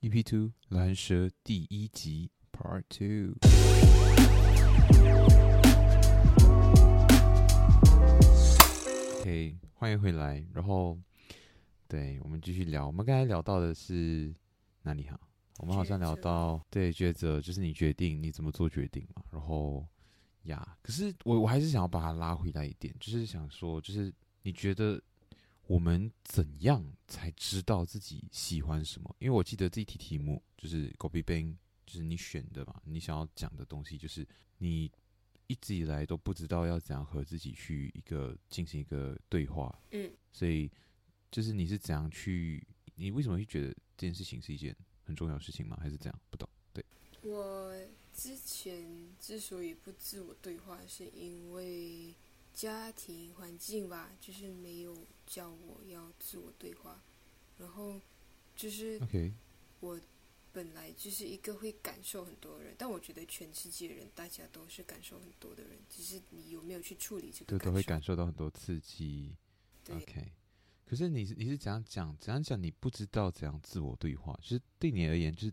EP Two 蓝蛇第一集 Part Two。OK，欢迎回来。然后。对，我们继续聊。我们刚才聊到的是哪里哈？我们好像聊到对抉择，就是你决定你怎么做决定嘛。然后呀，可是我我还是想要把它拉回来一点，就是想说，就是你觉得我们怎样才知道自己喜欢什么？因为我记得这一题题目就是 Copy Bang，就是你选的嘛，你想要讲的东西，就是你一直以来都不知道要怎样和自己去一个进行一个对话。嗯，所以。就是你是怎样去？你为什么会觉得这件事情是一件很重要的事情吗？还是怎样？不懂。对。我之前之所以不自我对话，是因为家庭环境吧，就是没有教我要自我对话。然后就是，OK，我本来就是一个会感受很多的人，但我觉得全世界人大家都是感受很多的人，只是你有没有去处理这个？都都会感受到很多刺激。对。OK。可是你是你是怎样讲怎样讲？你不知道怎样自我对话，就是对你而言，就是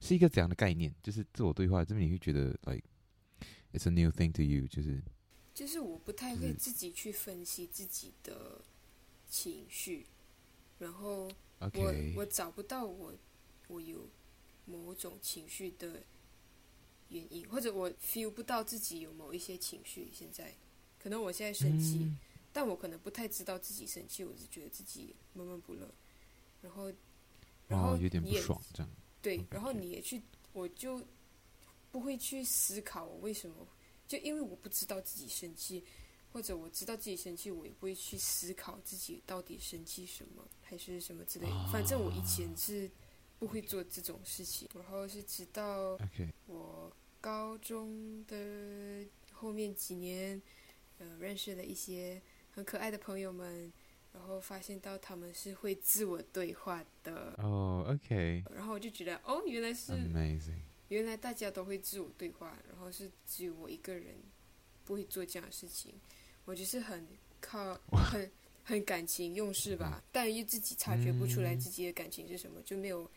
是一个怎样的概念？就是自我对话，这边你会觉得，like it's a new thing to you，就是就是我不太会自己去分析自己的情绪，然后我.我找不到我我有某种情绪的原因，或者我 feel 不到自己有某一些情绪。现在可能我现在生气。嗯但我可能不太知道自己生气，我只觉得自己闷闷不乐，然后，然后有点不爽这样。对，然后你也去，我就不会去思考我为什么，就因为我不知道自己生气，或者我知道自己生气，我也不会去思考自己到底生气什么，还是什么之类的。反正我以前是不会做这种事情，然后是直到我高中的后面几年，呃，认识了一些。很可爱的朋友们，然后发现到他们是会自我对话的哦、oh,，OK，然后我就觉得哦，原来是 amazing，原来大家都会自我对话，然后是只有我一个人不会做这样的事情。我就是很靠 很很感情用事吧，但又自己察觉不出来自己的感情是什么，就没有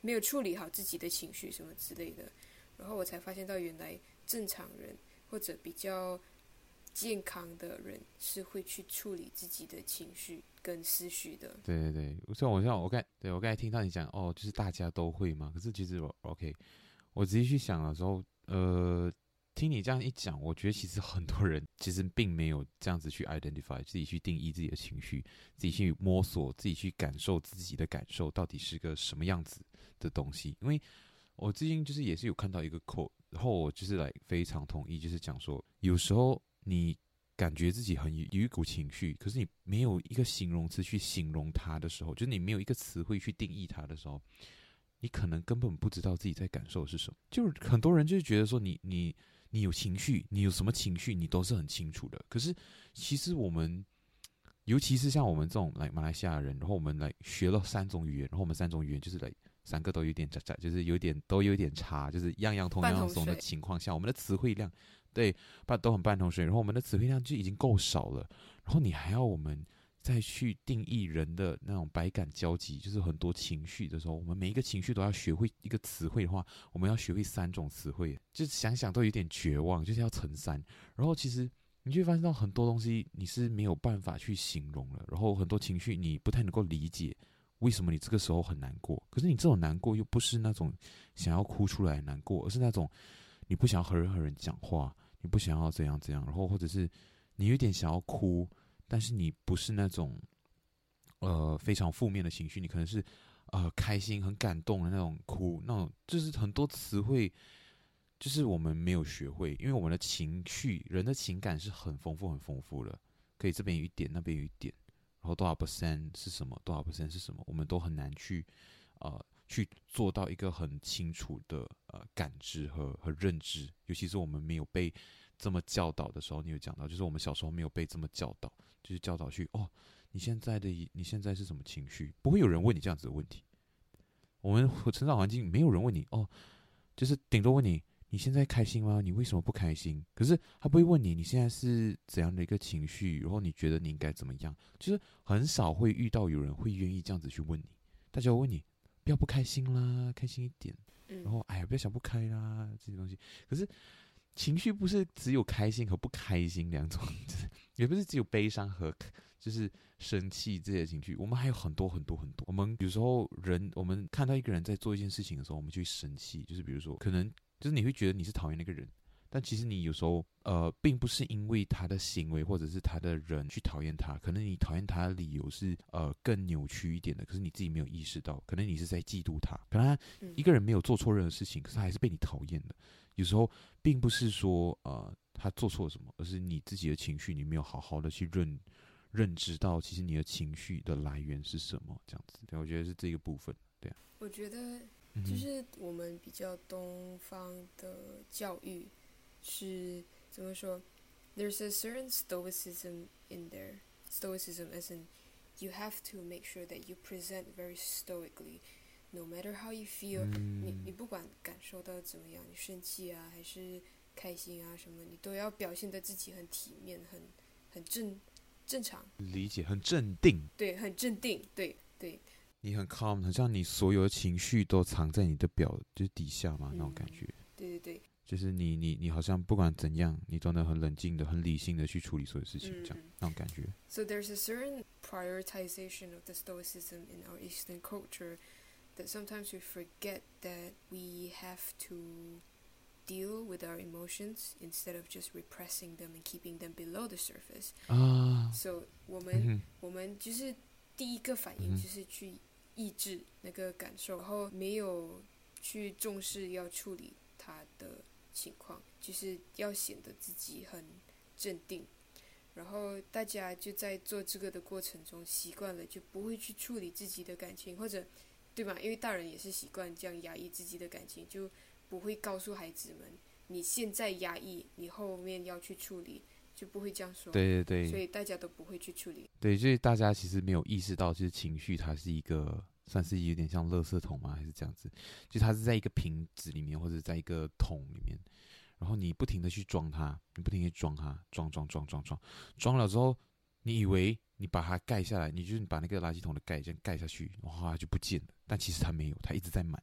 没有处理好自己的情绪什么之类的，然后我才发现到原来正常人或者比较。健康的人是会去处理自己的情绪跟思绪的。对对对，像我像我刚对我刚才听到你讲哦，就是大家都会嘛。可是其实我 OK，我仔细去想的时候，呃，听你这样一讲，我觉得其实很多人其实并没有这样子去 identify 自己去定义自己的情绪，自己去摸索，自己去感受自己的感受到底是个什么样子的东西。因为我最近就是也是有看到一个 quote，然后我就是来非常同意，就是讲说有时候。你感觉自己很有一股情绪，可是你没有一个形容词去形容它的时候，就是你没有一个词汇去定义它的时候，你可能根本不知道自己在感受是什么。就是很多人就是觉得说你，你你你有情绪，你有什么情绪，你都是很清楚的。可是其实我们，尤其是像我们这种来马来西亚人，然后我们来学了三种语言，然后我们三种语言就是来三个都有点渣渣，就是有点都有点差，就是样样通样样的情况下，我们的词汇量。对，半都很半桶水，然后我们的词汇量就已经够少了，然后你还要我们再去定义人的那种百感交集，就是很多情绪的时候，我们每一个情绪都要学会一个词汇的话，我们要学会三种词汇，就想想都有点绝望，就是要乘三。然后其实你就会发现到很多东西你是没有办法去形容了，然后很多情绪你不太能够理解为什么你这个时候很难过，可是你这种难过又不是那种想要哭出来难过，而是那种你不想要和任何人讲话。你不想要怎样怎样，然后或者是你有点想要哭，但是你不是那种呃非常负面的情绪，你可能是呃开心很感动的那种哭，那种就是很多词汇，就是我们没有学会，因为我们的情绪，人的情感是很丰富很丰富的，可以这边有一点，那边有一点，然后多少 percent 是什么，多少 percent 是什么，我们都很难去呃去做到一个很清楚的呃感知和和认知，尤其是我们没有被这么教导的时候，你有讲到，就是我们小时候没有被这么教导，就是教导去哦，你现在的你现在是什么情绪？不会有人问你这样子的问题。我们成长环境没有人问你哦，就是顶多问你。你现在开心吗？你为什么不开心？可是他不会问你你现在是怎样的一个情绪，然后你觉得你应该怎么样？就是很少会遇到有人会愿意这样子去问你。大家会问你不要不开心啦，开心一点。然后哎呀，不要想不开啦这些东西。可是情绪不是只有开心和不开心两种，也不是只有悲伤和就是生气这些情绪。我们还有很多很多很多。我们有时候人，我们看到一个人在做一件事情的时候，我们就会生气。就是比如说可能。就是你会觉得你是讨厌那个人，但其实你有时候呃，并不是因为他的行为或者是他的人去讨厌他，可能你讨厌他的理由是呃更扭曲一点的，可是你自己没有意识到，可能你是在嫉妒他，可能他一个人没有做错任何事情，可是他还是被你讨厌的。有时候并不是说呃他做错了什么，而是你自己的情绪你没有好好的去认认知到，其实你的情绪的来源是什么，这样子。对，我觉得是这个部分，对啊。我觉得。就是我们比较东方的教育是怎么说？There's a certain stoicism in there. Stoicism as in you have to make sure that you present very stoically, no matter how you feel. 你你不管感受到怎么样，你生气啊还是开心啊什么，你都要表现得自己很体面、很很正正常。理解，很镇定。对，很镇定。对对。你很 calm，很像你所有的情绪都藏在你的表就是底下嘛，嗯、那种感觉。对对对，就是你你你好像不管怎样，你都能很冷静的、很理性的去处理所有事情，这样、嗯、那种感觉。So there's a certain prioritization of the stoicism in our Eastern culture that sometimes we forget that we have to deal with our emotions instead of just repressing them and keeping them below the surface. 啊。So 我们、嗯、我们就是第一个反应就是去。抑制那个感受，然后没有去重视要处理他的情况，就是要显得自己很镇定。然后大家就在做这个的过程中习惯了，就不会去处理自己的感情，或者对吧？因为大人也是习惯这样压抑自己的感情，就不会告诉孩子们，你现在压抑，你后面要去处理。就不会这样说，对对对，所以大家都不会去处理。对，所以大家其实没有意识到，就是情绪它是一个，算是有点像垃圾桶吗？还是这样子？就它是在一个瓶子里面，或者在一个桶里面，然后你不停的去装它，你不停的装它，装装装装装，装了之后，你以为你把它盖下来，你就是把那个垃圾桶的盖这样盖下去，哇，它就不见了。但其实它没有，它一直在满。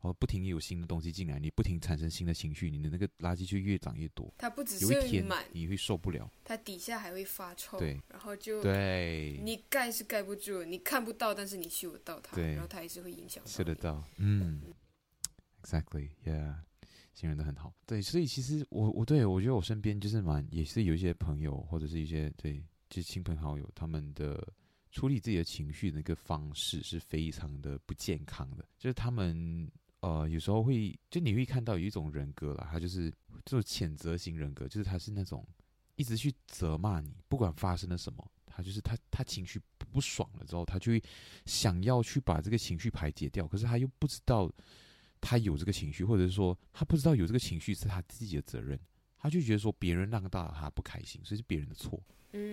哦，不停有新的东西进来，你不停产生新的情绪，你的那个垃圾就越长越多。它不只是有一天满，你会受不了。它底下还会发臭。对，然后就对，你盖是盖不住，你看不到，但是你嗅得到它，对，然后它还是会影响到。嗅得到，嗯，Exactly，Yeah，形容得很好。对，所以其实我我对我觉得我身边就是蛮也是有一些朋友或者是一些对，就是亲朋好友，他们的处理自己的情绪的那个方式是非常的不健康的，就是他们。呃，有时候会就你会看到有一种人格啦，他就是这种谴责型人格，就是他是那种一直去责骂你，不管发生了什么，他就是他他情绪不爽了之后，他就会想要去把这个情绪排解掉，可是他又不知道他有这个情绪，或者是说他不知道有这个情绪是他自己的责任，他就觉得说别人让大了他不开心，所以是别人的错，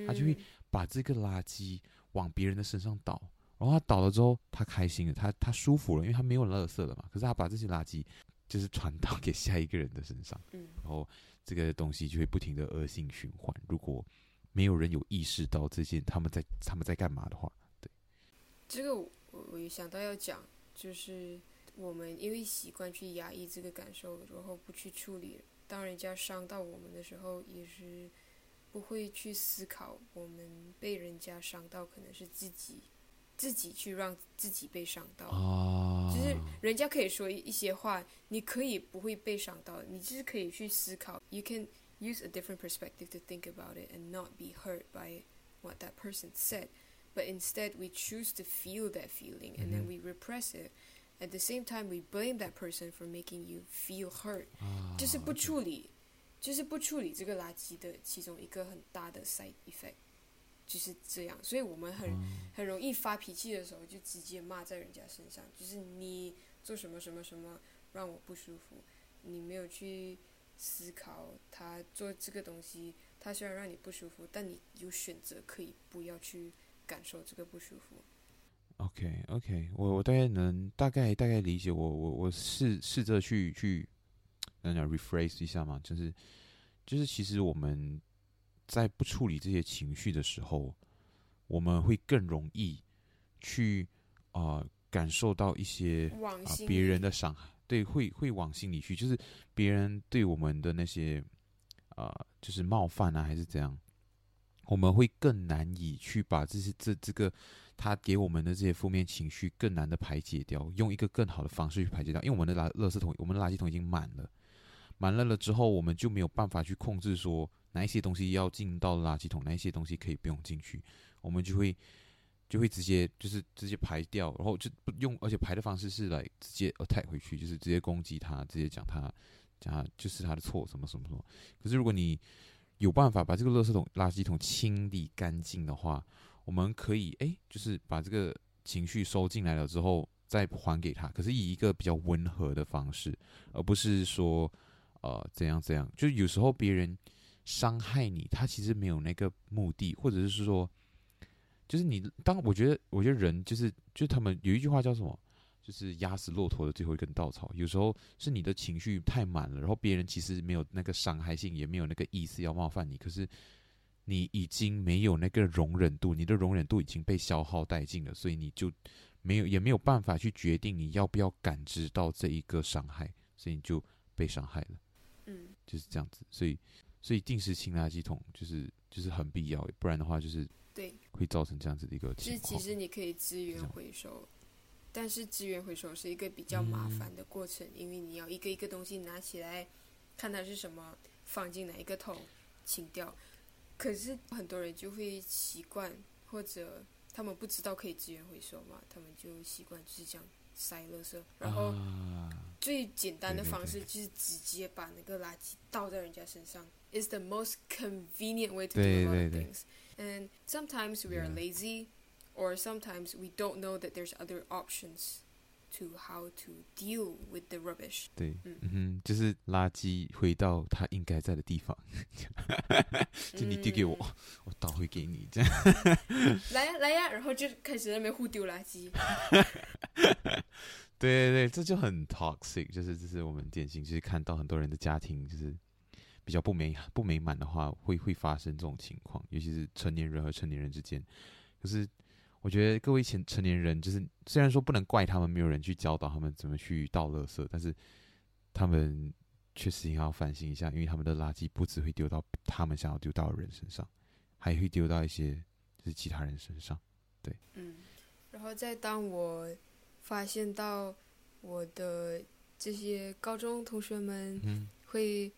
他就会把这个垃圾往别人的身上倒。然后他倒了之后，他开心了，他他舒服了，因为他没有垃圾了嘛。可是他把这些垃圾就是传导给下一个人的身上，嗯，然后这个东西就会不停的恶性循环。如果没有人有意识到这些他们在他们在干嘛的话，对，这个我我也想到要讲，就是我们因为习惯去压抑这个感受，然后不去处理，当人家伤到我们的时候，也是不会去思考，我们被人家伤到可能是自己。自己去让自己被伤到，哦，就是人家可以说一些话，你可以不会被伤到，你就是可以去思考。You can use a different perspective to think about it and not be hurt by what that person said, but instead we choose to feel that feeling and then we repress it. At the same time, we blame that person for making you feel hurt. 就是不处理，就是不处理这个垃圾的其中一个很大的 side effect。 就是这样，所以我们很很容易发脾气的时候就直接骂在人家身上，就是你做什么什么什么让我不舒服，你没有去思考他做这个东西，他虽然让你不舒服，但你有选择可以不要去感受这个不舒服。OK OK，我我大概能大概大概理解，我我我试试着去去，那叫 rephrase 一下嘛，就是就是其实我们。在不处理这些情绪的时候，我们会更容易去啊、呃、感受到一些啊别、呃、人的伤害，对，会会往心里去，就是别人对我们的那些啊、呃，就是冒犯啊，还是怎样，我们会更难以去把这些这这个他给我们的这些负面情绪更难的排解掉，用一个更好的方式去排解掉，因为我们的垃垃圾桶，我们的垃圾桶已经满了，满了了之后，我们就没有办法去控制说。哪一些东西要进到垃圾桶，哪一些东西可以不用进去，我们就会就会直接就是直接排掉，然后就不用，而且排的方式是来直接 attack 回去，就是直接攻击他，直接讲他讲他就是他的错，什么什么什么。可是如果你有办法把这个垃圾桶垃圾桶清理干净的话，我们可以哎，就是把这个情绪收进来了之后再还给他，可是以一个比较温和的方式，而不是说呃怎样怎样，就有时候别人。伤害你，他其实没有那个目的，或者是说，就是你当我觉得，我觉得人就是，就是他们有一句话叫什么，就是压死骆驼的最后一根稻草。有时候是你的情绪太满了，然后别人其实没有那个伤害性，也没有那个意思要冒犯你，可是你已经没有那个容忍度，你的容忍度已经被消耗殆尽了，所以你就没有也没有办法去决定你要不要感知到这一个伤害，所以你就被伤害了。嗯，就是这样子，所以。所以定时清垃圾桶就是就是很必要，不然的话就是对会造成这样子的一个情况。其实你可以资源回收，但是资源回收是一个比较麻烦的过程，嗯，因为你要一个一个东西拿起来，看它是什么，放进哪一个桶，清掉。可是很多人就会习惯，或者他们不知道可以资源回收嘛，他们就习惯就是这样塞垃圾，然后。啊最简单的方式就是直接把那个垃圾倒在人家身上。It's the most convenient way to do a lot of things. And sometimes we are lazy, or sometimes we don't know that there's other options to how to deal with the rubbish. 对，嗯哼，就是垃圾回到它应该在的地方，就你丢给我，嗯，我倒回给你，这样。来呀来呀，然后就开始在那边互丢垃圾。对对对，这就很 toxic，就是这是我们典型，就是看到很多人的家庭就是 比较不美不美满的话，会会发生这种情况，尤其是成年人和成年人之间。可是我觉得各位前成年人，就是虽然说不能怪他们，没有人去教导他们怎么去倒垃圾，但是他们确实应该要反省一下，因为他们的垃圾不只会丢到他们想要丢到的人身上，还会丢到一些就是其他人身上。对，嗯，然后再当我。发现到我的这些高中同学们会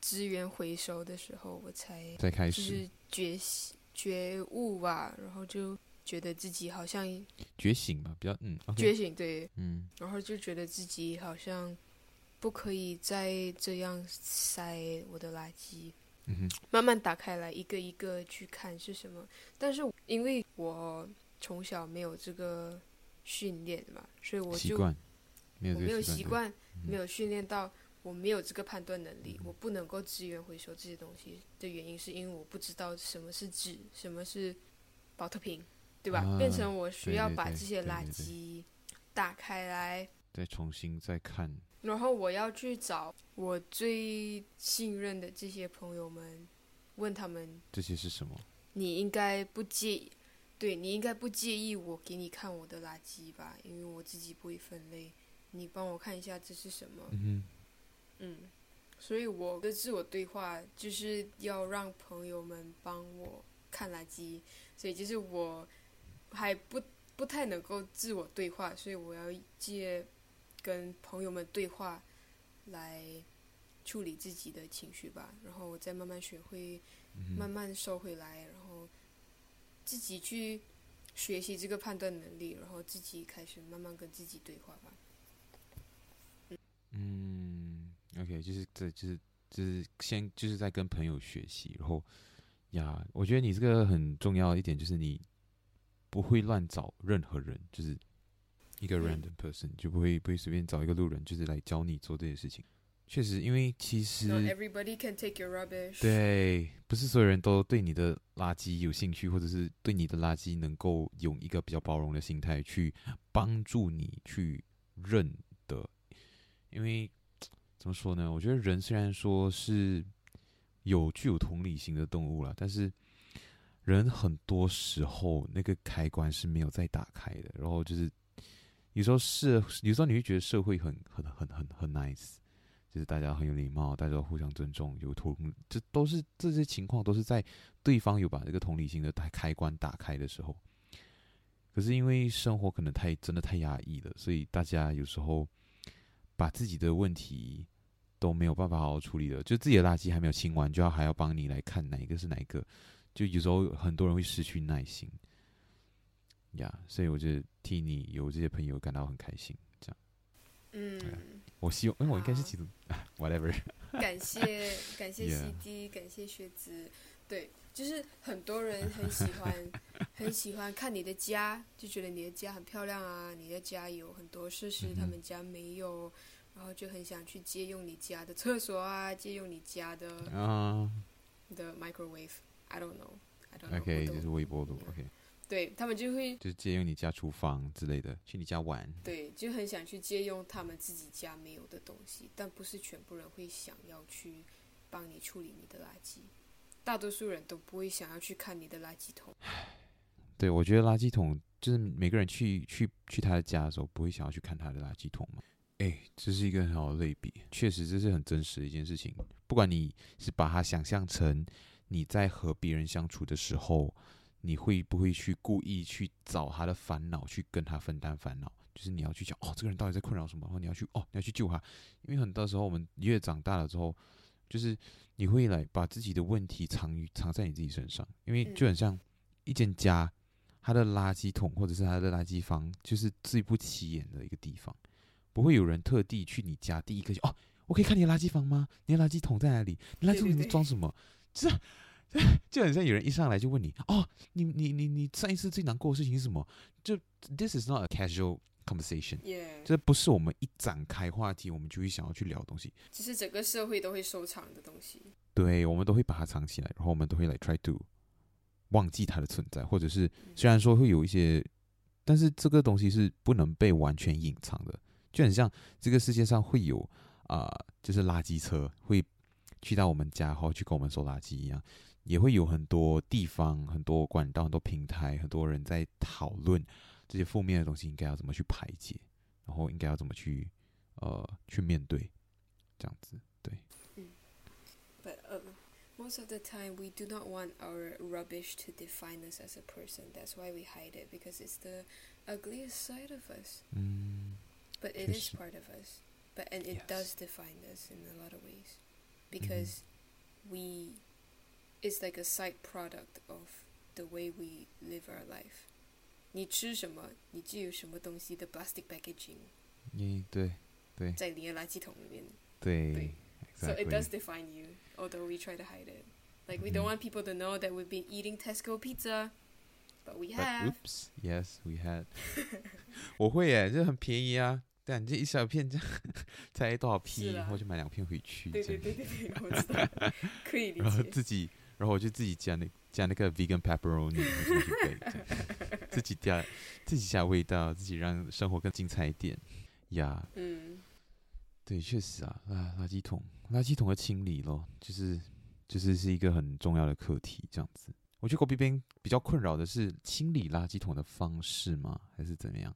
资源回收的时候，我才就是觉醒觉悟吧，然后就觉得自己好像觉醒吧，比较嗯，okay, 觉醒对，嗯，然后就觉得自己好像不可以再这样塞我的垃圾，嗯哼，慢慢打开来一个一个去看是什么，但是因为我从小没有这个。训练嘛，所以我就我没有习惯，没有训练到，我没有这个判断能力，嗯，我不能够资源回收这些东西的原因，是因为我不知道什么是纸，什么是保特瓶，对吧？啊，变成我需要把这些垃圾打开来，再重新再看，然后我要去找我最信任的这些朋友们，问他们这些是什么？你应该不介意。对，你应该不介意我给你看我的垃圾吧？因为我自己不会分类，你帮我看一下这是什么？嗯，嗯，所以我的自我对话就是要让朋友们帮我看垃圾，所以就是我还不不太能够自我对话，所以我要借跟朋友们对话来处理自己的情绪吧，然后我再慢慢学会，慢慢收回来，然后。自己去学习这个判断能力，然后自己开始慢慢跟自己对话吧。嗯，OK，就是这就是就是先就是在跟朋友学习，然后呀，我觉得你这个很重要一点就是你不会乱找任何人，就是一个 random person，就不会不会随便找一个路人，就是来教你做这些事情。确实，因为其实 Not everybody can take your rubbish。对，不是所有人都对你的垃圾有兴趣，或者是对你的垃圾能够用一个比较包容的心态去帮助你去认的。因为怎么说呢？我觉得人虽然说是有具有同理心的动物啦，但是人很多时候那个开关是没有再打开的。然后就是有时候是，有时候你会觉得社会很很很很很 nice。就是大家很有礼貌，大家互相尊重，有同，这都是这些情况都是在对方有把这个同理心的开开关打开的时候。可是因为生活可能太真的太压抑了，所以大家有时候把自己的问题都没有办法好好处理了，就自己的垃圾还没有清完，就要还要帮你来看哪一个是哪一个，就有时候很多人会失去耐心。呀、yeah，所以我就替你有这些朋友感到很开心，这样。嗯。我希望，因为我应该是其中，whatever。感谢感谢 CD. 感谢学子，对，就是很多人很喜欢 很喜欢看你的家，就觉得你的家很漂亮啊，你的家有很多设施，他们家没有，然后就很想去借用你家的厕所啊，借用你家的啊的、uh, microwave，I don't know，I don't know。OK，就是微波炉，OK。对他们就会就是借用你家厨房之类的，去你家玩。对，就很想去借用他们自己家没有的东西，但不是全部人会想要去帮你处理你的垃圾。大多数人都不会想要去看你的垃圾桶。对，我觉得垃圾桶就是每个人去去去他的家的时候，不会想要去看他的垃圾桶嘛。哎，这是一个很好的类比，确实这是很真实的一件事情。不管你是把它想象成你在和别人相处的时候。你会不会去故意去找他的烦恼，去跟他分担烦恼？就是你要去讲哦，这个人到底在困扰什么？然后你要去哦，你要去救他。因为很多时候我们越长大了之后，就是你会来把自己的问题藏于藏在你自己身上。因为就很像一间家，他的垃圾桶或者是他的垃圾房，就是最不起眼的一个地方，不会有人特地去你家第一个就哦，我可以看你的垃圾房吗？你的垃圾桶在哪里？你垃圾桶里面装什么？就是。就很像有人一上来就问你哦，你你你你上一次最难过的事情是什么？就 This is not a casual conversation，这.不是我们一展开话题我们就会想要去聊的东西，只是整个社会都会收藏的东西。对，我们都会把它藏起来，然后我们都会来 try to 忘记它的存在，或者是虽然说会有一些，但是这个东西是不能被完全隐藏的。就很像这个世界上会有啊、呃，就是垃圾车会去到我们家，然后去跟我们收垃圾一样。也会有很多地方、很多管道、很多平台，很多人在讨论 这些负面的东西应该要怎么去排解，然后应该要怎么去呃去面对，这样子对。嗯，But、uh, most of the time we do not want our rubbish to define us as a person. That's why we hide it because it's the ugliest side of us. 嗯，But it is part of us. But and it yes. does define us in a lot of ways because、嗯、we It's like a side product of the way we live our life。 你吃什么，你就有什么东西的 plastic packaging。嗯，对，对。在你的垃圾桶里面。对。对。So it does define you, although we try to hide it. Like we don't want people to know that we've been eating Tesco pizza, but we have. Oops, yes, we had. 我会耶，这很便宜啊。对啊，你这一小片这样才多少 P，然后就买两片回去。对对对对对，我知道，可以理解。然后自己。然后我就自己加那加那个 vegan pepperoni，自己加自己加味道，自己让生活更精彩一点呀。Yeah, 嗯，对，确实啊，啊，垃圾桶，垃圾桶的清理咯，就是就是是一个很重要的课题。这样子，我觉得狗边边比较困扰的是清理垃圾桶的方式吗？还是怎么样？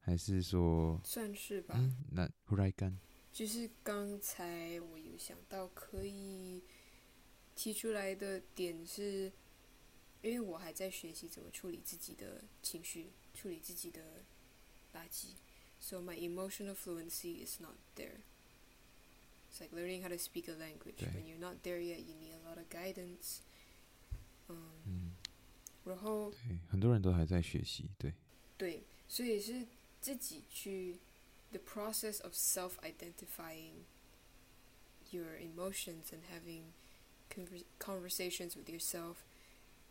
还是说算是吧？嗯，那 right 就是刚才我有想到可以。提出来的点是，因为我还在学习怎么处理自己的情绪，处理自己的垃圾，so my emotional fluency is not there. It's like learning how to speak a language. When you're not there yet, you need a lot of guidance. 嗯，嗯，然后对，很多人都还在学习，对，对，所以是自己去 the process of self-identifying your emotions and having conversations with yourself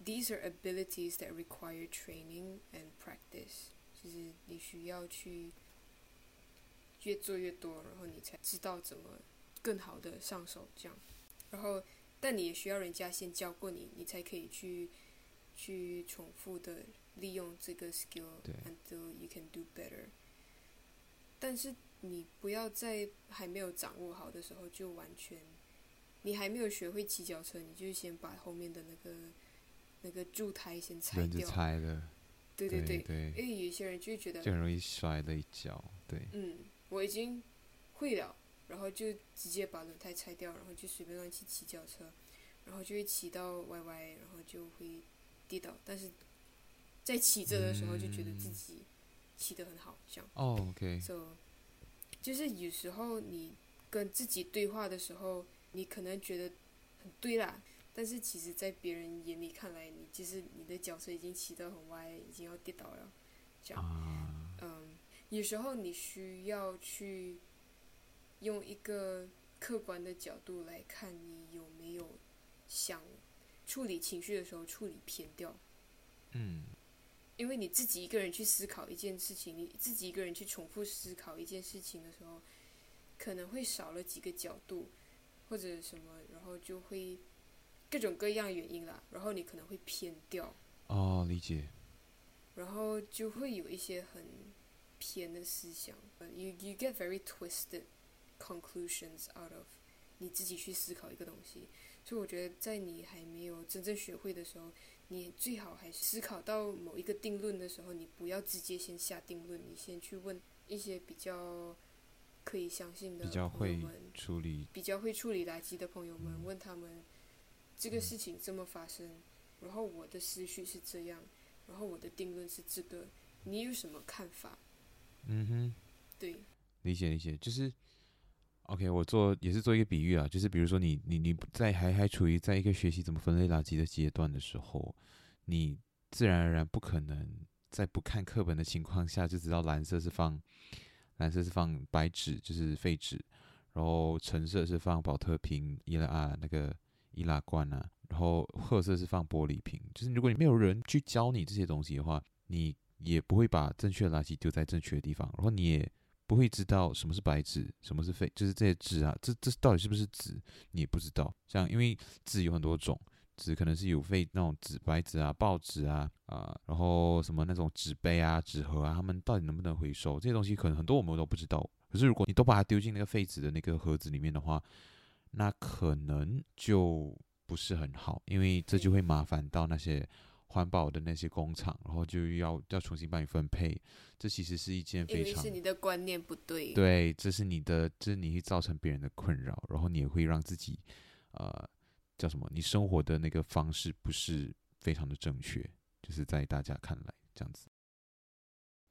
These are abilities that require training and practice，就是你需要去越做越多，然后你才知道怎么更好的上手这样。然后，但你也需要人家先教过你，你才可以去去重复的利用这个 skill，until you can do better。但是你不要在还没有掌握好的时候就完全，你还没有学会骑脚车，你就先把后面的那个。那个柱台先拆掉，拆了，对对对，因为有些人就觉得就很容易摔了一跤，对。嗯，我已经会了，然后就直接把轮胎拆掉，然后就随便乱骑骑脚车，然后就会骑到歪歪，然后就会跌倒。但是在骑着的时候，就觉得自己骑得很好，这样。哦、oh，OK。So，就是有时候你跟自己对话的时候，你可能觉得很对啦。但是其实，在别人眼里看来，你其实你的脚车已经骑得很歪，已经要跌倒了，这样。嗯，有时候你需要去用一个客观的角度来看你有没有想处理情绪的时候处理偏掉。嗯。因为你自己一个人去思考一件事情，你自己一个人去重复思考一件事情的时候，可能会少了几个角度，或者什么，然后就会。各种各样原因啦，然后你可能会偏掉。哦，理解。然后就会有一些很偏的思想。You you get very twisted conclusions out of 你自己去思考一个东西。所以我觉得，在你还没有真正学会的时候，你最好还是思考到某一个定论的时候，你不要直接先下定论，你先去问一些比较可以相信的朋友们，比较会处理，比较会处理垃圾的朋友们，嗯、问他们。这个事情这么发生，然后我的思绪是这样，然后我的定论是这个，你有什么看法？嗯哼，对，理解理解，就是，OK，我做也是做一个比喻啊，就是比如说你你你在还还处于在一个学习怎么分类垃圾的阶段的时候，你自然而然不可能在不看课本的情况下就知道蓝色是放蓝色是放白纸就是废纸，然后橙色是放保特瓶伊拉啊那个。易拉罐啊，然后褐色是放玻璃瓶。就是如果你没有人去教你这些东西的话，你也不会把正确的垃圾丢在正确的地方，然后你也不会知道什么是白纸，什么是废，就是这些纸啊，这这到底是不是纸，你也不知道。像因为纸有很多种，纸可能是有废那种纸白纸啊、报纸啊啊，然后什么那种纸杯啊、纸盒啊，他们到底能不能回收？这些东西可能很多我们都不知道。可是如果你都把它丢进那个废纸的那个盒子里面的话，那可能就不是很好，因为这就会麻烦到那些环保的那些工厂，然后就要要重新帮你分配。这其实是一件非常，是你的观念不对。对，这是你的，这是你会造成别人的困扰，然后你也会让自己，呃，叫什么？你生活的那个方式不是非常的正确，就是在大家看来这样子。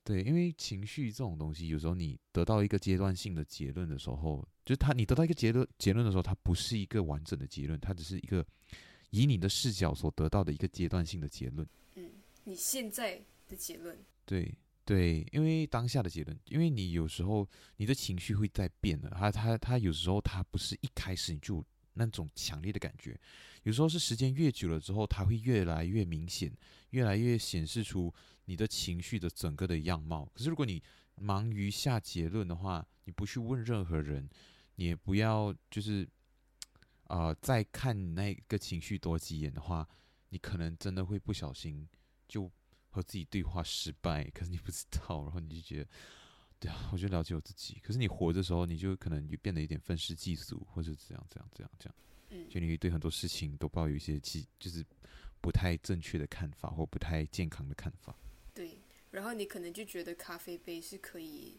对，因为情绪这种东西，有时候你得到一个阶段性的结论的时候，就是他，你得到一个结论结论的时候，它不是一个完整的结论，它只是一个以你的视角所得到的一个阶段性的结论。嗯，你现在的结论。对对，因为当下的结论，因为你有时候你的情绪会在变的，他他他有时候他不是一开始你就那种强烈的感觉，有时候是时间越久了之后，它会越来越明显，越来越显示出。你的情绪的整个的样貌，可是如果你忙于下结论的话，你不去问任何人，你也不要就是啊、再看那个情绪多几眼的话，你可能真的会不小心就和自己对话失败，可是你不知道，然后你就觉得，对啊，我就了解我自己。可是你活的时候，你就可能就变得有点愤世嫉俗，或者怎样怎样怎样这样，嗯，就你会对很多事情都抱有一些其就是不太正确的看法，或不太健康的看法。对，然后你可能就觉得咖啡杯是可以，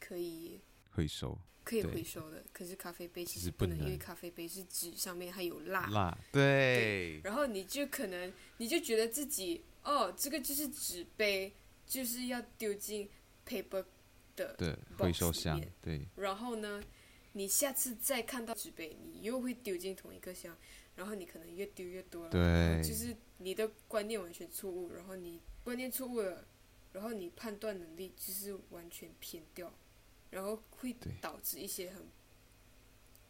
可以回收，可以回收的。可是咖啡杯其实不能，因为咖啡杯是纸，上面还有蜡。蜡，对。对。然后你就可能，你就觉得自己，哦，这个就是纸杯，就是要丢进 paper 的对回收箱。对。然后呢，你下次再看到纸杯，你又会丢进同一个箱，然后你可能越丢越多。对。就是你的观念完全错误，然后你。观念错误了，然后你判断能力就是完全偏掉，然后会导致一些很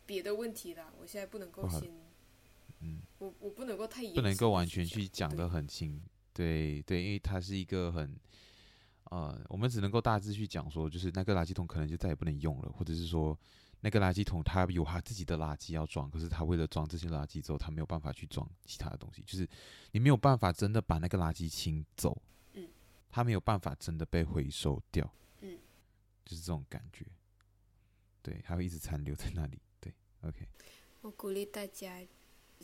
别的问题啦。我现在不能够先，嗯，我我不能够太不能够完全去讲得很清，对对，因为它是一个很，呃，我们只能够大致去讲说，就是那个垃圾桶可能就再也不能用了，或者是说那个垃圾桶它有它自己的垃圾要装，可是它为了装这些垃圾之后，它没有办法去装其他的东西，就是你没有办法真的把那个垃圾清走，嗯，它没有办法真的被回收掉，嗯，就是这种感觉，对，它会一直残留在那里，对，OK，我鼓励大家。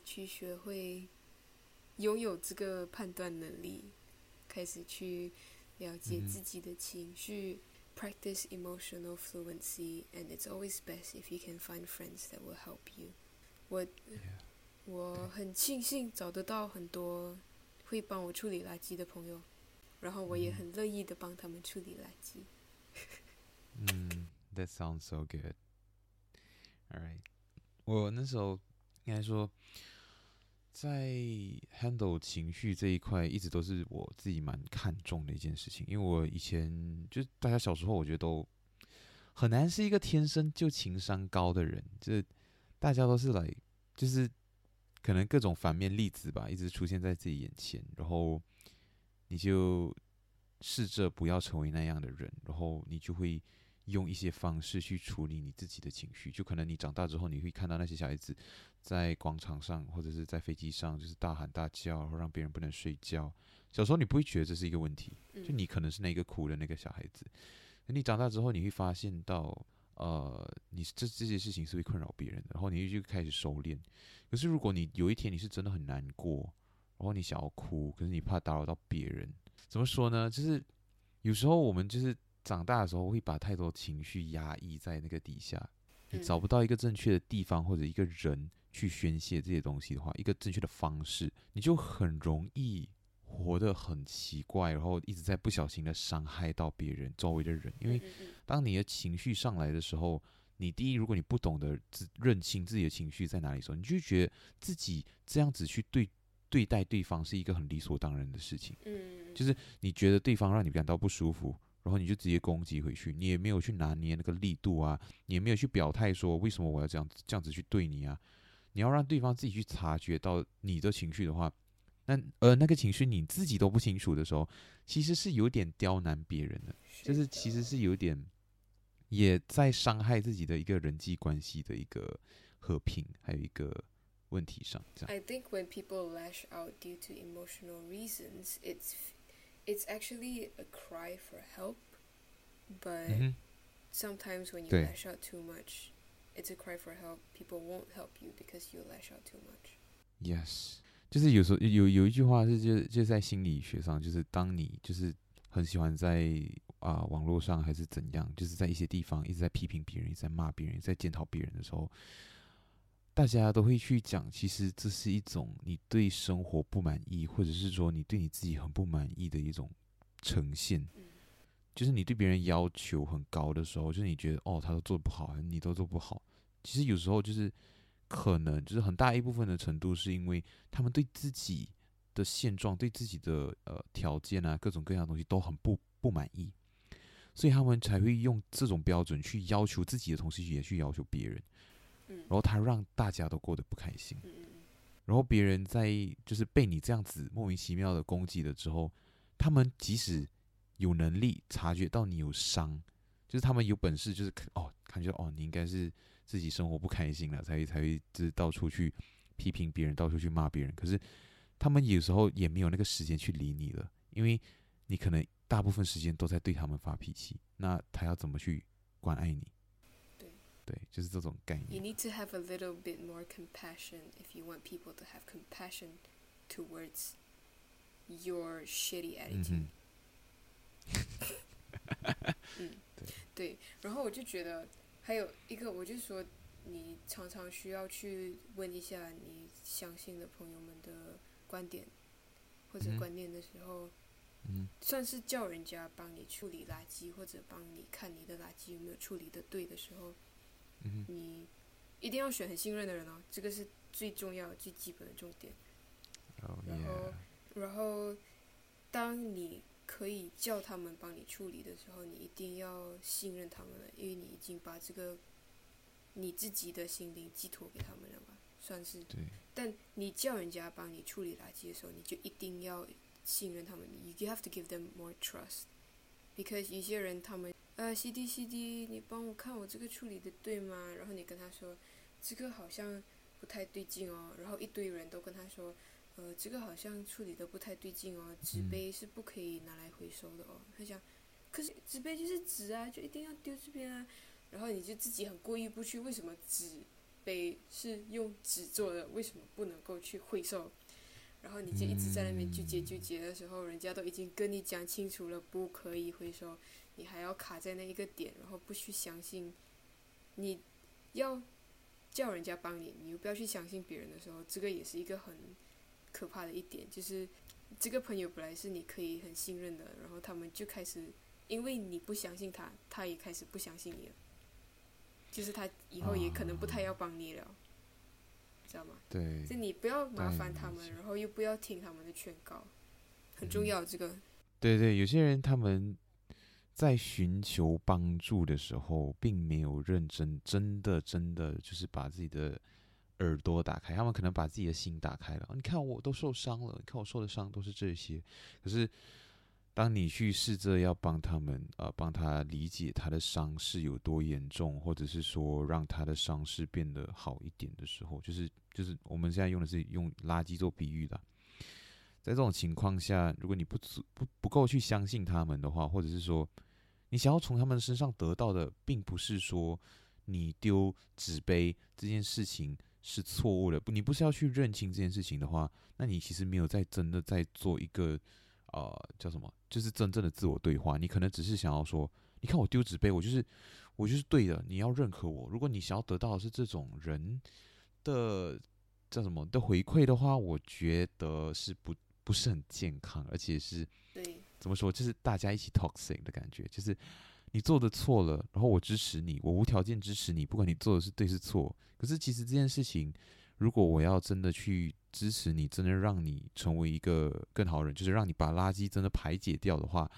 去学会拥有这个判断能力，开始去了解自己的情绪、嗯、，practice emotional fluency，and it's always best if you can find friends that will help you 我。我 Yeah. 我很庆幸找得到很多会帮我处理垃圾的朋友，然后我也很乐意的帮他们处理垃圾。嗯，That sounds so good. All right，我那时候应该说。 在 handle 情绪这一块，一直都是我自己蛮看重的一件事情。因为我以前就大家小时候，我觉得都很难是一个天生就情商高的人，就是大家都是来，就是可能各种反面例子吧，一直出现在自己眼前，然后你就试着不要成为那样的人，然后你就会。用一些方式去处理你自己的情绪，就可能你长大之后，你会看到那些小孩子在广场上或者是在飞机上，就是大喊大叫，然后让别人不能睡觉。小时候你不会觉得这是一个问题，就你可能是那个哭的那个小孩子。你长大之后，你会发现到，呃，你这这些事情是会困扰别人的，然后你就开始收敛。可是如果你有一天你是真的很难过，然后你想要哭，可是你怕打扰到别人，怎么说呢？就是有时候我们就是。长大的时候会把太多情绪压抑在那个底下，你找不到一个正确的地方或者一个人去宣泄这些东西的话，一个正确的方式，你就很容易活得很奇怪，然后一直在不小心的伤害到别人周围的人。因为当你的情绪上来的时候，你第一，如果你不懂得自认清自己的情绪在哪里的时候，你就觉得自己这样子去对对待对方是一个很理所当然的事情。就是你觉得对方让你感到不舒服。然后你就直接攻击回去，你也没有去拿捏那个力度啊，你也没有去表态说为什么我要这样子这样子去对你啊？你要让对方自己去察觉到你的情绪的话，那呃那个情绪你自己都不清楚的时候，其实是有点刁难别人的，就是其实是有点也在伤害自己的一个人际关系的一个和平，还有一个问题上。这样。I think when people lash out due to emotional reasons, it's It's actually a cry for help, but sometimes when you lash out too much, it's a cry for help. People won't help you because you lash out too much. Yes，就是有时候有有一句话是就就在心理学上，就是当你就是很喜欢在啊、呃、网络上还是怎样，就是在一些地方一直在批评别人，一直在骂别人，在检讨别人的时候。 大家都会去讲，其实这是一种你对生活不满意，或者是说你对你自己很不满意的一种呈现。就是你对别人要求很高的时候，就是你觉得哦，他都做不好，你都做不好。其实有时候就是可能就是很大一部分的程度，是因为他们对自己的现状、对自己的呃条件啊，各种各样的东西都很不不满意，所以他们才会用这种标准去要求自己的同时，也去要求别人。然后他让大家都过得不开心，然后别人在就是被你这样子莫名其妙的攻击了之后，他们即使有能力察觉到你有伤，就是他们有本事，就是哦，感觉哦，你应该是自己生活不开心了，才会才会就是到处去批评别人，到处去骂别人。可是他们有时候也没有那个时间去理你了，因为你可能大部分时间都在对他们发脾气，那他要怎么去关爱你？对，就是这种概念。You need to have a little bit more compassion if you want people to have compassion towards your shitty attitude。嗯，对对。然后我就觉得还有一个，我就说你常常需要去问一下你相信的朋友们的观点或者观念的时候，嗯，算是叫人家帮你处理垃圾或者帮你看你的垃圾有没有处理的对的时候。你一定要选很信任的人哦，这个是最重要、最基本的重点。Oh. 然后，然后，当你可以叫他们帮你处理的时候，你一定要信任他们了，因为你已经把这个你自己的心灵寄托给他们了嘛。算是。对。但你叫人家帮你处理垃圾的时候，你就一定要信任他们。You have to give them more trust，because 一些人他们呃，C D C D，你帮我看我这个处理的对吗？然后你跟他说，这个好像不太对劲哦。然后一堆人都跟他说，呃，这个好像处理的不太对劲哦，纸杯是不可以拿来回收的哦。他讲，可是纸杯就是纸啊，就一定要丢这边啊。然后你就自己很过意不去，为什么纸？杯是用纸做的，为什么不能够去回收？然后你就一直在那边纠结纠结的时候，人家都已经跟你讲清楚了，不可以回收，你还要卡在那一个点，然后不去相信，你要叫人家帮你，你又不要去相信别人的时候，这个也是一个很可怕的一点，就是这个朋友本来是你可以很信任的，然后他们就开始因为你不相信他，他也开始不相信你了。就是他以后也可能不太要帮你了，啊、知道吗？对。就你不要麻烦他们，然后又不要听他们的劝告，很重要。这个。对对，有些人他们在寻求帮助的时候，并没有认真，真的真的就是把自己的耳朵打开，他们可能把自己的心打开了。你看我都受伤了，你看我受的伤都是这些，可是。当你去试着要帮他们，呃，帮他理解他的伤势有多严重，或者是说让他的伤势变得好一点的时候，就是就是我们现在用的是用垃圾做比喻的。在这种情况下，如果你不足不不够去相信他们的话，或者是说你想要从他们身上得到的，并不是说你丢纸杯这件事情是错误的，你不是要去认清这件事情的话，那你其实没有在真的在做一个。呃，叫什么？就是真正的自我对话。你可能只是想要说，你看我丢纸杯，我就是我就是对的。你要认可我。如果你想要得到的是这种人的叫什么的回馈的话，我觉得是不不是很健康，而且是对怎么说？就是大家一起 toxic 的感觉。就是你做的错了，然后我支持你，我无条件支持你，不管你做的是对是错。可是其实这件事情，如果我要真的去。支持你，真的让你成为一个更好的人，就是让你把垃圾真的排解掉的话，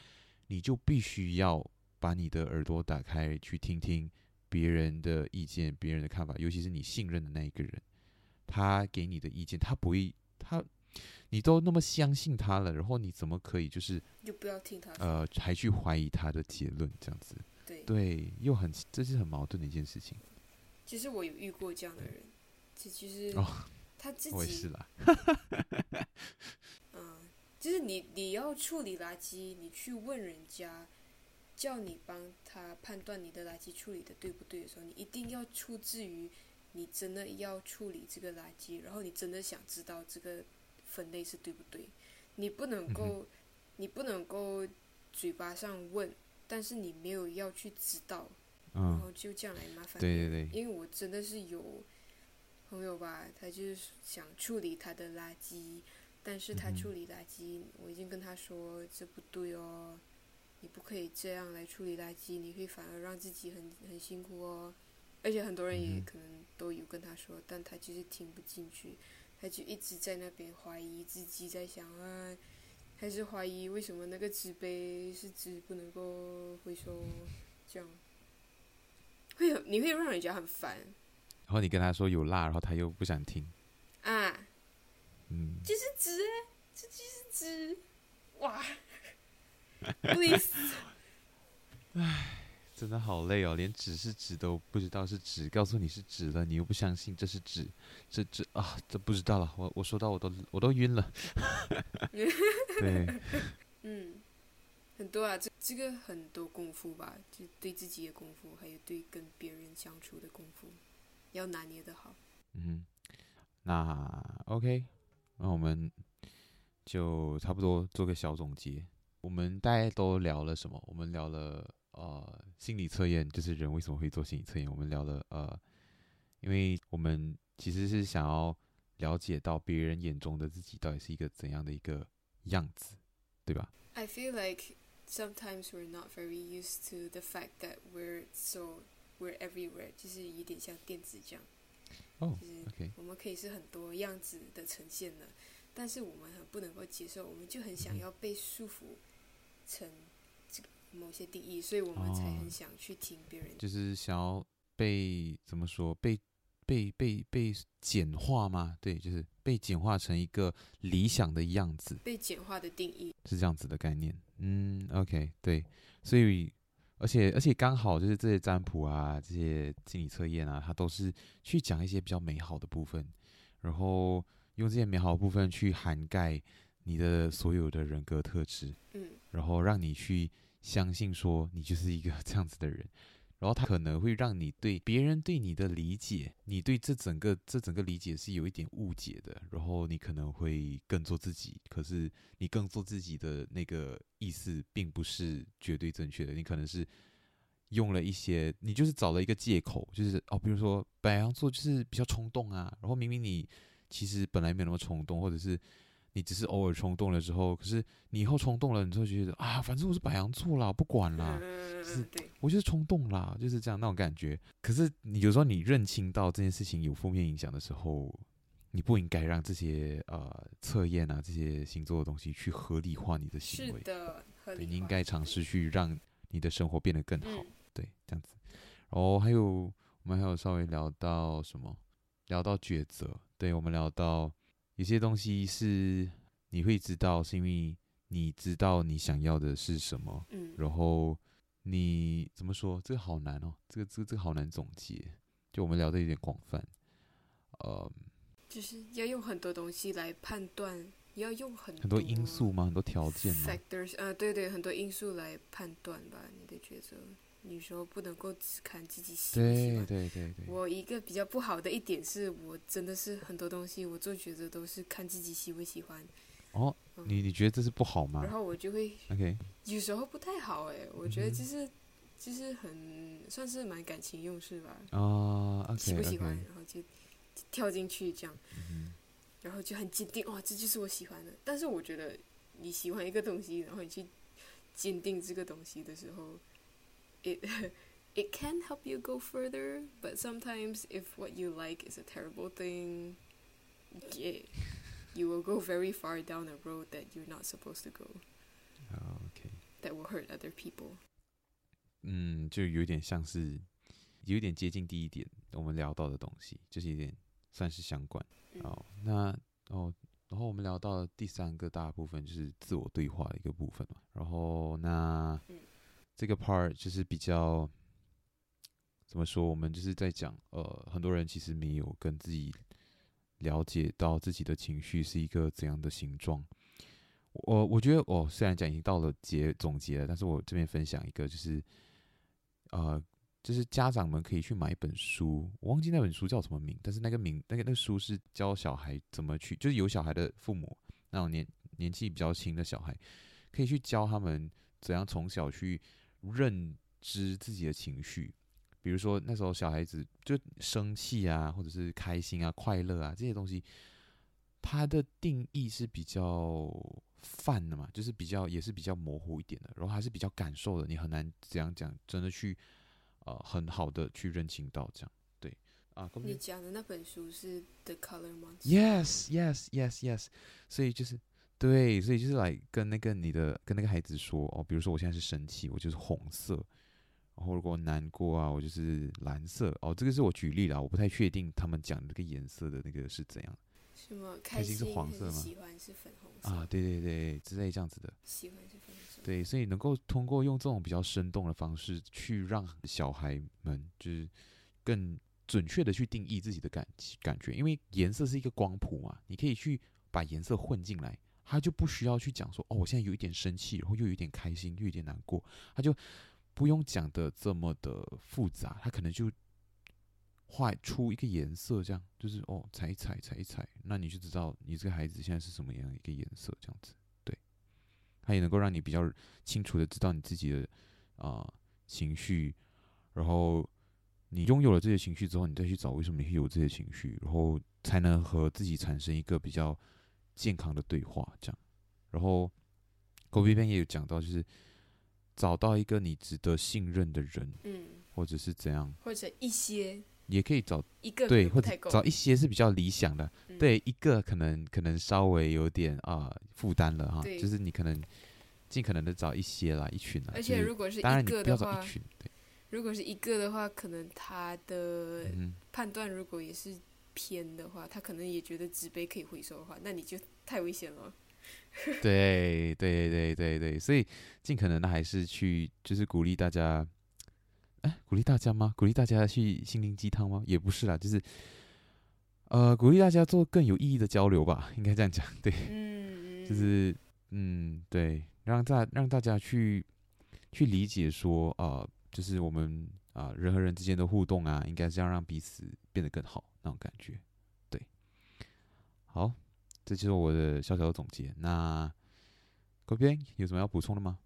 你就必须要把你的耳朵打开，去听听别人的意见、别人的看法，尤其是你信任的那一个人，他给你的意见，他不会，他你都那么相信他了，然后你怎么可以就是就不要听他，呃，还去怀疑他的结论，这样子，对，对，又很，这是很矛盾的一件事情。其实我有遇过这样的人，其实。哦他自己，是啦 嗯，就是你你要处理垃圾，你去问人家，叫你帮他判断你的垃圾处理的对不对的时候，你一定要出自于你真的要处理这个垃圾，然后你真的想知道这个分类是对不对，你不能够，嗯、你不能够嘴巴上问，但是你没有要去知道，嗯、然后就这样来麻烦你。对对对，因为我真的是有。朋友吧，他就是想处理他的垃圾，但是他处理垃圾，嗯、我已经跟他说这不对哦，你不可以这样来处理垃圾，你会反而让自己很很辛苦哦。而且很多人也可能都有跟他说，嗯、但他其实听不进去，他就一直在那边怀疑自己，在想啊，还是怀疑为什么那个纸杯是纸不能够回收，这样。会有你会让人觉得很烦。然后你跟他说有蜡，然后他又不想听。啊，嗯，这是纸，这就是纸，哇，please，唉，真的好累哦，连纸是纸都不知道是纸，告诉你是纸了，你又不相信这是纸，这这啊，这不知道了，我我说到我都我都晕了。对，嗯，很多啊，这这个很多功夫吧，就对自己的功夫，还有对跟别人相处的功夫。要拿捏的好。嗯，那 OK，那我们就差不多做个小总结。我们大家都聊了什么？我们聊了呃心理测验，就是人为什么会做心理测验。我们聊了呃，因为我们其实是想要了解到别人眼中的自己到底是一个怎样的一个样子，对吧？I feel like sometimes we're not very used to the fact that we're so We're everywhere，就是有点像电子这样，oh. 就是我们可以是很多样子的呈现的，但是我们很不能够接受，我们就很想要被束缚成这个某些定义，所以我们才很想去听别人，就是想要被怎么说，被被被被简化吗？对，就是被简化成一个理想的样子，被简化的定义。是这样子的概念。嗯，OK，对，所以而且而且刚好就是这些占卜啊，这些心理测验啊，它都是去讲一些比较美好的部分，然后用这些美好的部分去涵盖你的所有的人格特质，嗯，然后让你去相信说你就是一个这样子的人。然后他可能会让你对别人对你的理解，你对这整个这整个理解是有一点误解的。然后你可能会更做自己，可是你更做自己的那个意思并不是绝对正确的。你可能是用了一些，你就是找了一个借口，就是哦，比如说白羊座就是比较冲动啊。然后明明你其实本来没有那么冲动，或者是。你只是偶尔冲动了之后，可是你以后冲动了，你就会觉得啊，反正我是白羊座啦，不管啦，是，我就是冲动啦，就是这样那种感觉。可是你有时候你认清到这件事情有负面影响的时候，你不应该让这些呃测验啊这些星座的东西去合理化你的行为。对，你应该尝试去让你的生活变得更好。嗯、对，这样子。然后还有我们还有稍微聊到什么？聊到抉择。对，我们聊到。有些东西是你会知道，是因为你知道你想要的是什么。嗯，然后你怎么说？这个好难哦，这个这个这个好难总结。就我们聊的有点广泛，呃，就是要用很多东西来判断，要用很多很多因素吗？很多条件吗？Factors 啊，对对，很多因素来判断吧，你的抉择。你说不能够只看自己喜不喜欢。对对对对。我一个比较不好的一点是我真的是很多东西我做抉择都是看自己喜不喜欢。哦，嗯、你你觉得这是不好吗？然后我就会，OK，有时候不太好哎，我觉得就是就是很算是蛮感情用事吧。哦，okay, 喜不喜欢.然后就跳进去这样，嗯、然后就很坚定哇，这就是我喜欢的。但是我觉得你喜欢一个东西，然后你去坚定这个东西的时候。It it can help you go further, but sometimes if what you like is a terrible thing, yeah, you will go very far down a road that you're not supposed to go. Okay. That will hurt other people. 嗯，就有点像是，有点接近第一点我们聊到的东西，就是有点算是相关。哦，那哦，然后我们聊到了第三个大部分，就是自我对话的一个部分嘛。然后那。嗯 这个 part 就是比较怎么说？我们就是在讲，呃，很多人其实没有跟自己了解到自己的情绪是一个怎样的形状。我我觉得，哦，虽然讲已经到了结总结了，但是我这边分享一个，就是呃，就是家长们可以去买一本书，我忘记那本书叫什么名，但是那个名，那个那书是教小孩怎么去，就是有小孩的父母，那种年年纪比较轻的小孩，可以去教他们怎样从小去。认知自己的情绪，比如说那时候小孩子就生气啊，或者是开心啊、快乐啊这些东西，它的定义是比较泛的嘛，就是比较也是比较模糊一点的，然后还是比较感受的，你很难这样讲，真的去呃很好的去认清到这样。对啊，你讲的那本书是《The Color Monster》？Yes, yes, yes, yes。所以就是。对，所以就是来跟那个你的跟那个孩子说哦，比如说我现在是生气，我就是红色；然后如果难过啊，我就是蓝色。哦，这个是我举例啦，我不太确定他们讲的这个颜色的那个是怎样。什么开心，开心是黄色吗？喜欢是粉红色啊？对对对，之类这样子的。喜欢是粉红色。对，所以能够通过用这种比较生动的方式去让小孩们就是更准确的去定义自己的感感觉，因为颜色是一个光谱嘛，你可以去把颜色混进来。他就不需要去讲说，哦，我现在有一点生气，然后又有一点开心，又有一点难过，他就不用讲的这么的复杂，他可能就画出一个颜色，这样就是哦，踩一踩，踩一踩，那你就知道你这个孩子现在是什么样一个颜色，这样子，对，他也能够让你比较清楚的知道你自己的啊、情绪，然后你拥有了这些情绪之后，你再去找为什么你会有这些情绪，然后才能和自己产生一个比较。健康的对话，这样，然后狗皮边也有讲到，就是找到一个你值得信任的人，嗯，或者是怎样，或者一些也可以找一个对，或者找一些是比较理想的，嗯、对，一个可能可能稍微有点啊、呃、负担了哈，就是你可能尽可能的找一些啦，一群啦，而且如果是当然你不要找一群，对。如果是一个的话，可能他的判断如果也是偏的话，他可能也觉得纸杯可以回收的话，那你就太危险了。对对对对对，所以尽可能的还是去，就是鼓励大家，哎，鼓励大家吗？鼓励大家去心灵鸡汤吗？也不是啦，就是，呃，鼓励大家做更有意义的交流吧，应该这样讲，对，嗯，就是，嗯，对，让大让大家去去理解说，啊、呃。就是我们啊，人和人之间的互动啊，应该是要让彼此变得更好那种感觉。对，好，这就是我的小小的总结。那这边有什么要补充的吗？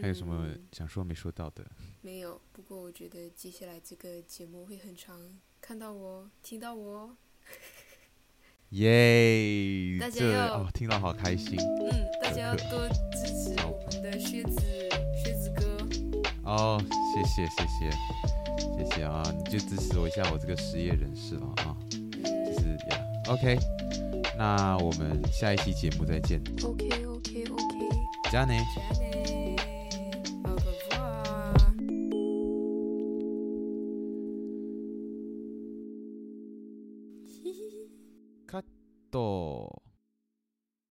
还有什么想说没说到的？嗯，没有。不过我觉得接下来这个节目会很长，看到我，听到我，耶！大家要哦，听到好开心。嗯，大家要多支持 我们的靴子靴子哥。哦，谢谢谢谢谢谢啊！你就支持我一下，我这个失业人士了啊，就是呀，OK，那我们下一期节目再见。OK OK OK，加内，